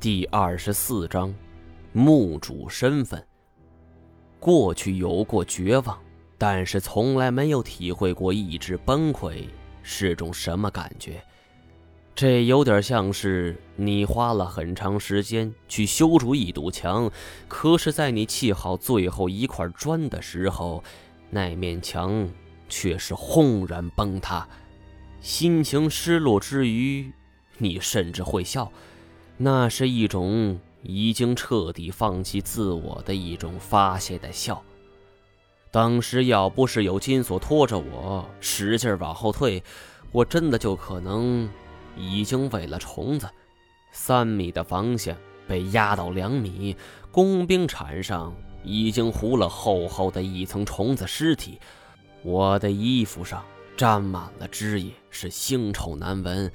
第二十四章，墓主身份。过去有过绝望，但是从来没有体会过意志崩溃是种什么感觉。这有点像是你花了很长时间去修筑一堵墙，可是，在你砌好最后一块砖的时候，那面墙却是轰然崩塌。心情失落之余，你甚至会笑。那是一种已经彻底放弃自我的一种发泄的笑。当时要不是有金锁拖着我使劲往后退，我真的就可能已经喂了虫子。三米的防线被压到两米，工兵铲上已经糊了厚厚的一层虫子尸体，我的衣服上沾满了汁液，是腥臭难闻。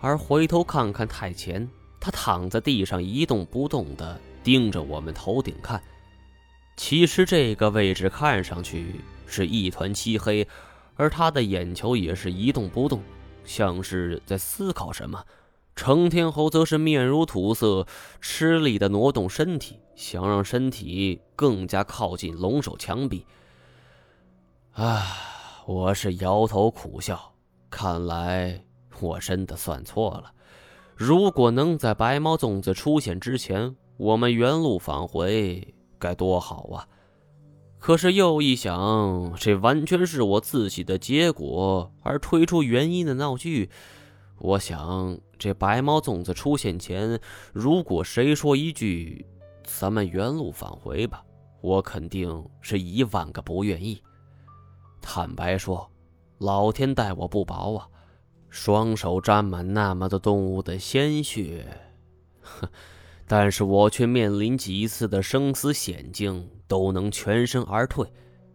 而回头看看太前。他躺在地上一动不动地盯着我们头顶看。其实这个位置看上去是一团漆黑，而他的眼球也是一动不动，像是在思考什么。程天侯则是面如土色，吃力地挪动身体，想让身体更加靠近龙首墙壁。啊，我是摇头苦笑，看来我真的算错了。如果能在白毛粽子出现之前，我们原路返回，该多好啊！可是又一想，这完全是我自己的结果而推出原因的闹剧。我想，这白毛粽子出现前，如果谁说一句“咱们原路返回吧”，我肯定是一万个不愿意。坦白说，老天待我不薄啊！双手沾满那么多动物的鲜血，哼！但是我却面临几次的生死险境都能全身而退。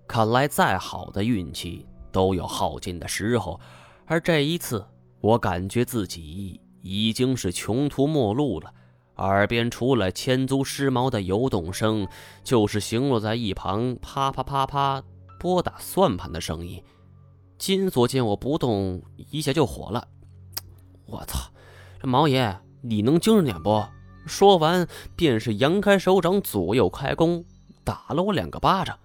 看来再好的运气都有耗尽的时候，而这一次，我感觉自己已经是穷途末路了。耳边除了千足狮毛的游动声，就是行落在一旁啪啪啪啪拨打算盘的声音。金锁见我不动，一下就火了。我操，这毛爷，你能精神点不？说完，便是扬开手掌，左右开弓，打了我两个巴掌。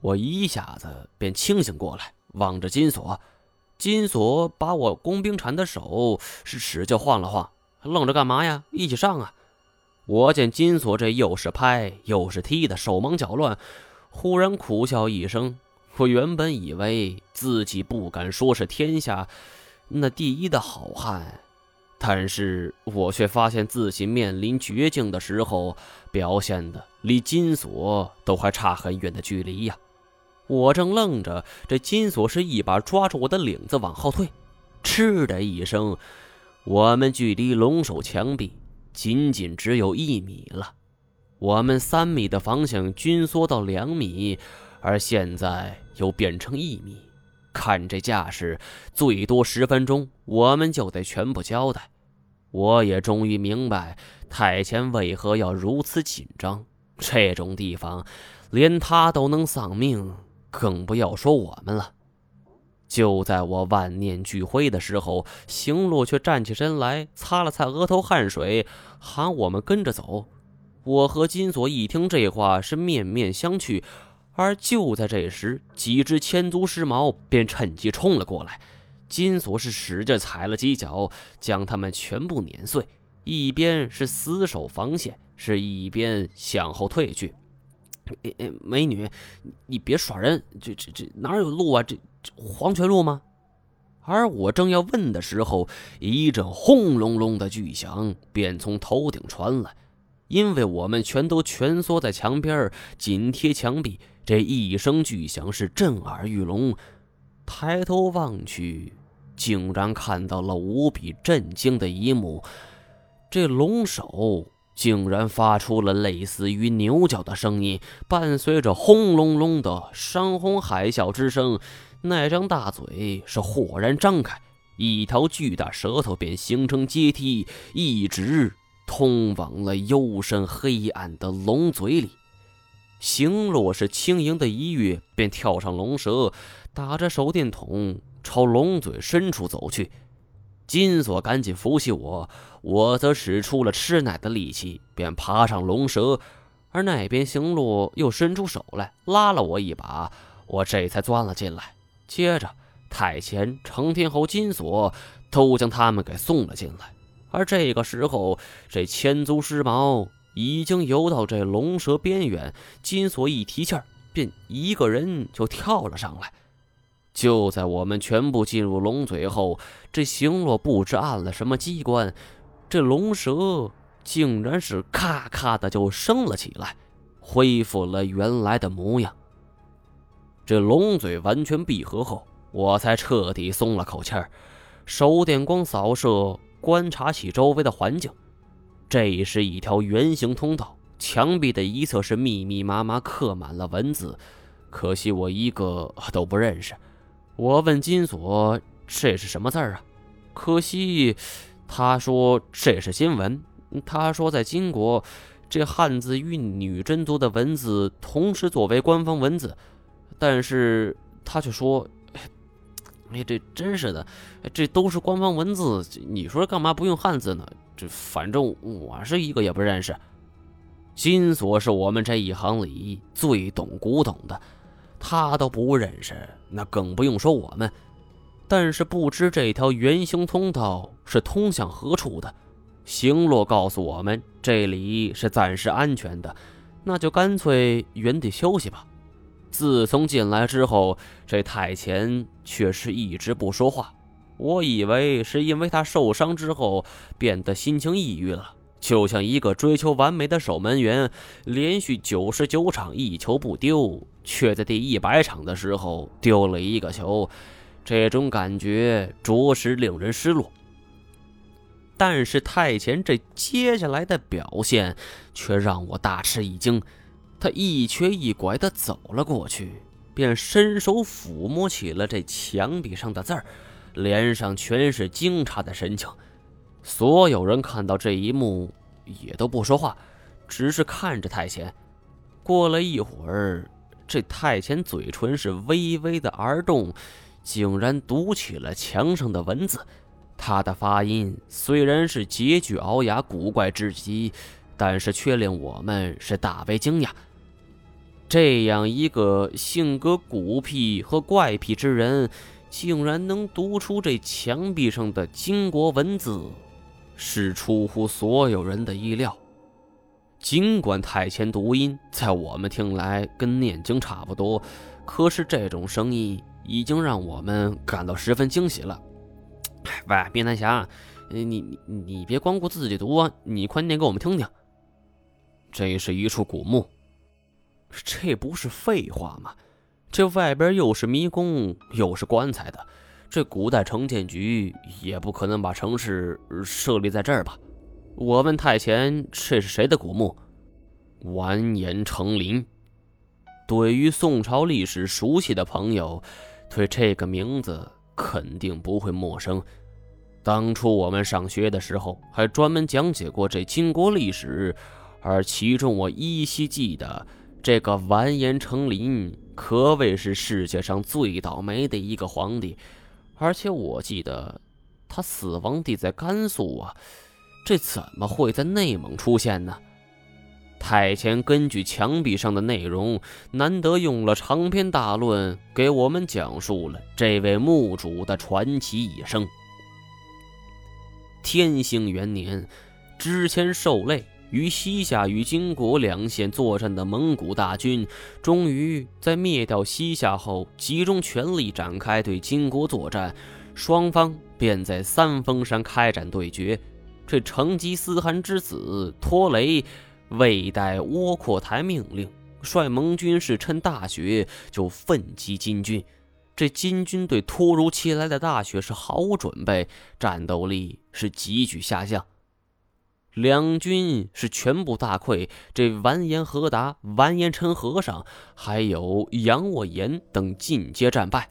我一下子便清醒过来，望着金锁。金锁把我工兵铲的手是使劲晃了晃，愣着干嘛呀？一起上啊！我见金锁这又是拍又是踢的，手忙脚乱，忽然苦笑一声。我原本以为自己不敢说是天下那第一的好汉，但是我却发现自己面临绝境的时候，表现的离金锁都还差很远的距离呀！我正愣着，这金锁是一把抓住我的领子往后退，嗤的一声，我们距离龙首墙壁仅仅只有一米了，我们三米的方向均缩到两米。而现在又变成一米，看这架势，最多十分钟我们就得全部交代。我也终于明白太前为何要如此紧张。这种地方，连他都能丧命，更不要说我们了。就在我万念俱灰的时候，行路却站起身来，擦了擦额头汗水，喊我们跟着走。我和金锁一听这话，是面面相觑。而就在这时，几只千足尸毛便趁机冲了过来。金锁是使劲踩了几脚，将他们全部碾碎，一边是死守防线，是一边向后退去。哎哎，美女，你别耍人！这这这哪有路啊？这这黄泉路吗？而我正要问的时候，一阵轰隆隆的巨响便从头顶传来，因为我们全都蜷缩在墙边紧贴墙壁。这一声巨响是震耳欲聋，抬头望去，竟然看到了无比震惊的一幕：这龙首竟然发出了类似于牛角的声音，伴随着轰隆隆的山洪海啸之声，那张大嘴是豁然张开，一条巨大舌头便形成阶梯，一直通往了幽深黑暗的龙嘴里。行路是轻盈的一跃，便跳上龙蛇，打着手电筒朝龙嘴深处走去。金锁赶紧扶起我，我则使出了吃奶的力气，便爬上龙蛇。而那边行洛又伸出手来拉了我一把，我这才钻了进来。接着，太前、成天侯、金锁都将他们给送了进来。而这个时候，这千足狮毛已经游到这龙蛇边缘，金锁一提气儿，便一个人就跳了上来。就在我们全部进入龙嘴后，这行洛不知按了什么机关，这龙蛇竟然是咔咔的就升了起来，恢复了原来的模样。这龙嘴完全闭合后，我才彻底松了口气儿，手电光扫射。观察起周围的环境，这是一条圆形通道，墙壁的一侧是密密麻麻刻满了文字，可惜我一个都不认识。我问金锁：“这是什么字啊？”可惜他说：“这是新闻。”他说：“在金国，这汉字与女真族的文字同时作为官方文字，但是他却说。”哎，这真是的，这都是官方文字，你说干嘛不用汉字呢？这反正我是一个也不认识。金锁是我们这一行里最懂古董的，他都不认识，那更不用说我们。但是不知这条圆形通道是通向何处的。星洛告诉我们，这里是暂时安全的，那就干脆原地休息吧。自从进来之后，这太前却是一直不说话。我以为是因为他受伤之后变得心情抑郁了，就像一个追求完美的守门员，连续九十九场一球不丢，却在第一百场的时候丢了一个球，这种感觉着实令人失落。但是太前这接下来的表现却让我大吃一惊。他一瘸一拐地走了过去，便伸手抚摸起了这墙壁上的字儿，脸上全是惊诧的神情。所有人看到这一幕，也都不说话，只是看着太前。过了一会儿，这太前嘴唇是微微的而动，竟然读起了墙上的文字。他的发音虽然是拮据聱牙、古怪至极，但是却令我们是大为惊讶。这样一个性格孤僻和怪癖之人，竟然能读出这墙壁上的金国文字，是出乎所有人的意料。尽管太前读音在我们听来跟念经差不多，可是这种声音已经让我们感到十分惊喜了。喂，冰南侠，你你你别光顾自己读啊，你快念给我们听听。这是一处古墓。这不是废话吗？这外边又是迷宫，又是棺材的，这古代城建局也不可能把城市设立在这儿吧？我问太前，这是谁的古墓？完颜成林。对于宋朝历史熟悉的朋友，对这个名字肯定不会陌生。当初我们上学的时候，还专门讲解过这金国历史，而其中我依稀记得。这个完颜成林可谓是世界上最倒霉的一个皇帝，而且我记得他死亡地在甘肃啊，这怎么会在内蒙出现呢？太前根据墙壁上的内容，难得用了长篇大论给我们讲述了这位墓主的传奇一生。天兴元年，之前受累。与西夏与金国两线作战的蒙古大军，终于在灭掉西夏后，集中全力展开对金国作战。双方便在三峰山开展对决。这成吉思汗之子拖雷未待窝阔台命令，率盟军士趁大雪就奋击金军。这金军对突如其来的大雪是毫无准备，战斗力是急剧下降。两军是全部大溃，这完颜和达、完颜陈和尚还有杨沃言等尽皆战败。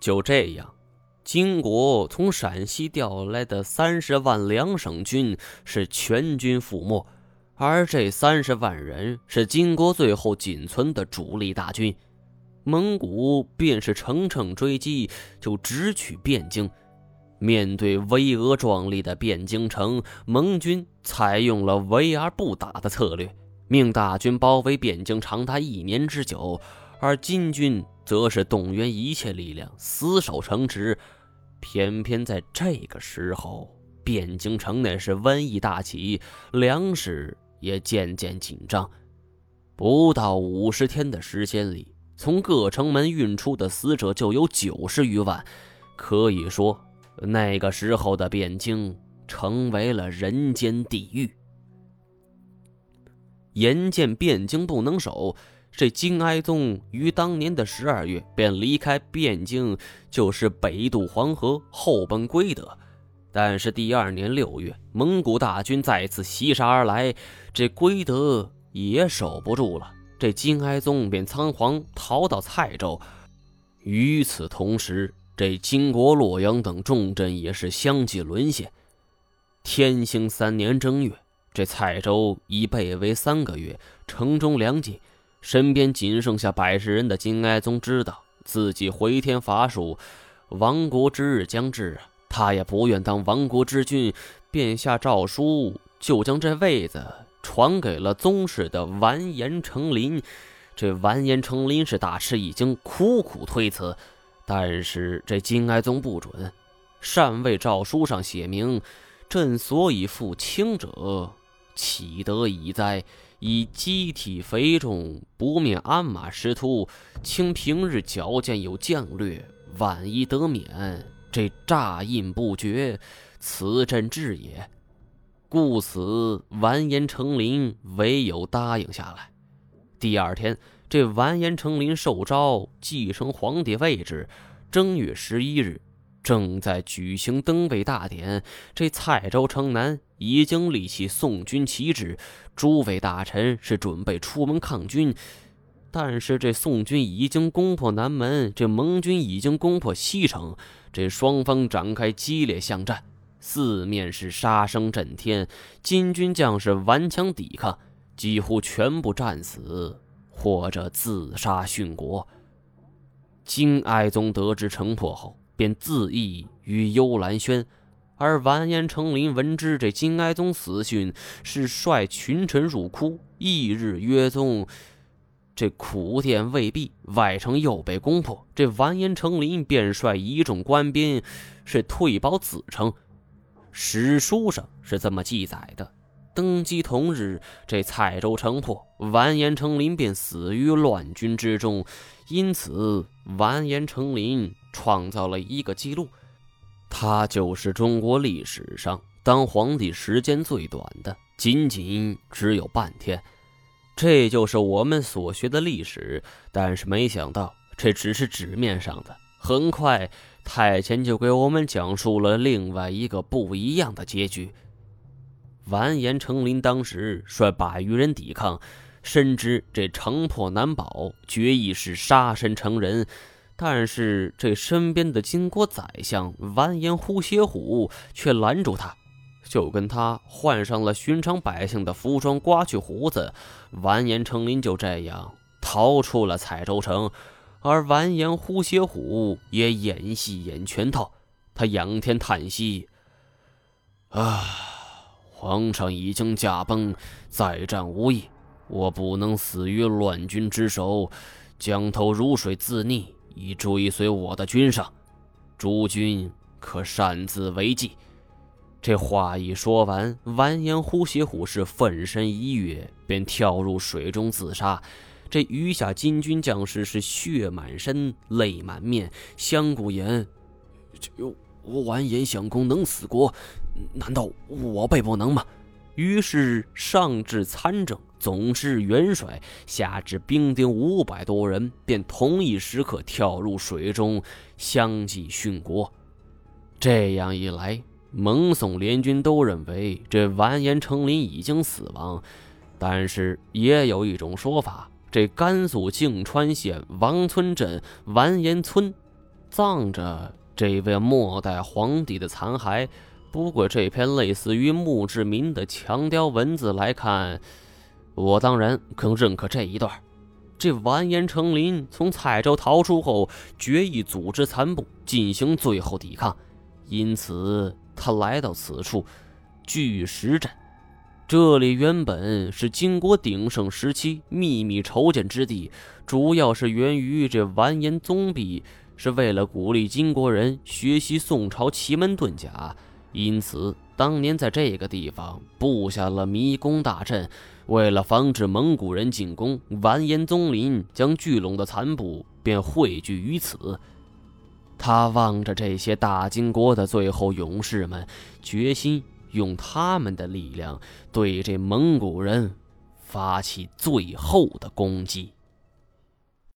就这样，金国从陕西调来的三十万两省军是全军覆没，而这三十万人是金国最后仅存的主力大军。蒙古便是乘胜追击，就直取汴京。面对巍峨壮丽的汴京城，盟军采用了围而不打的策略，命大军包围汴京长达一年之久，而金军则是动员一切力量死守城池。偏偏在这个时候，汴京城内是瘟疫大起，粮食也渐渐紧张。不到五十天的时间里，从各城门运出的死者就有九十余万，可以说。那个时候的汴京成为了人间地狱。眼见汴京不能守，这金哀宗于当年的十二月便离开汴京，就是北渡黄河，后奔归德。但是第二年六月，蒙古大军再次袭杀而来，这归德也守不住了，这金哀宗便仓皇逃到蔡州。与此同时，这金国、洛阳等重镇也是相继沦陷。天兴三年正月，这蔡州已被围三个月，城中粮尽，身边仅剩下百十人的金哀宗知道自己回天乏术，亡国之日将至！他也不愿当亡国之君，便下诏书，就将这位子传给了宗室的完颜成林。这完颜成林是大吃一惊，苦苦推辞。但是这金哀宗不准，禅位诏书上写明：“朕所以复清者，岂得已哉？以机体肥重，不面鞍马师徒，卿平日矫健有将略，万一得免，这诈印不绝，此朕志也。故此，完颜成林唯有答应下来。第二天。”这完颜成林受诏继承皇帝位置，正月十一日，正在举行登位大典。这蔡州城南已经立起宋军旗帜，诸位大臣是准备出门抗军。但是这宋军已经攻破南门，这盟军已经攻破西城，这双方展开激烈巷战，四面是杀声震天。金军将士顽强抵抗，几乎全部战死。或者自杀殉国。金哀宗得知城破后，便自缢于幽兰轩。而完颜成林闻知这金哀宗死讯，是率群臣入窟，翌日约宗。这苦殿未毕，外城又被攻破。这完颜成林便率一众官兵，是退保子城。史书上是这么记载的。登基同日，这蔡州城破，完颜成林便死于乱军之中。因此，完颜成林创造了一个记录，他就是中国历史上当皇帝时间最短的，仅仅只有半天。这就是我们所学的历史。但是没想到，这只是纸面上的。很快，太监就给我们讲述了另外一个不一样的结局。完颜成林当时率百余人抵抗，深知这城破难保，决意是杀身成仁。但是这身边的金国宰相完颜呼歇虎却拦住他，就跟他换上了寻常百姓的服装，刮去胡子。完颜成林就这样逃出了彩州城，而完颜呼歇虎也演戏演全套，他仰天叹息：“啊。”皇上已经驾崩，再战无益。我不能死于乱军之手，江头如水自溺，以追随我的君上。诸君可擅自为计。这话一说完，完颜呼吸虎是奋身一跃，便跳入水中自杀。这余下金军将士是血满身，泪满面，相顾言：“就我完颜相公能死过？”难道我辈不能吗？于是上至参政总之元帅，下至兵丁五百多人，便同一时刻跳入水中，相继殉国。这样一来，蒙宋联军都认为这完颜成林已经死亡。但是也有一种说法，这甘肃泾川县王村镇完颜村，葬着这位末代皇帝的残骸。不过，这篇类似于墓志铭的强雕文字来看，我当然更认可这一段。这完颜成林从蔡州逃出后，决意组织残部进行最后抵抗。因此他来到此处巨石阵。这里原本是金国鼎盛时期秘密筹建之地，主要是源于这完颜宗弼是为了鼓励金国人学习宋朝奇门遁甲，因此当年在这个地方布下了迷宫大阵。为了防止蒙古人进攻，完颜宗林将聚拢的残部便汇聚于此。他望着这些大金国的最后勇士们，决心用他们的力量对这蒙古人发起最后的攻击。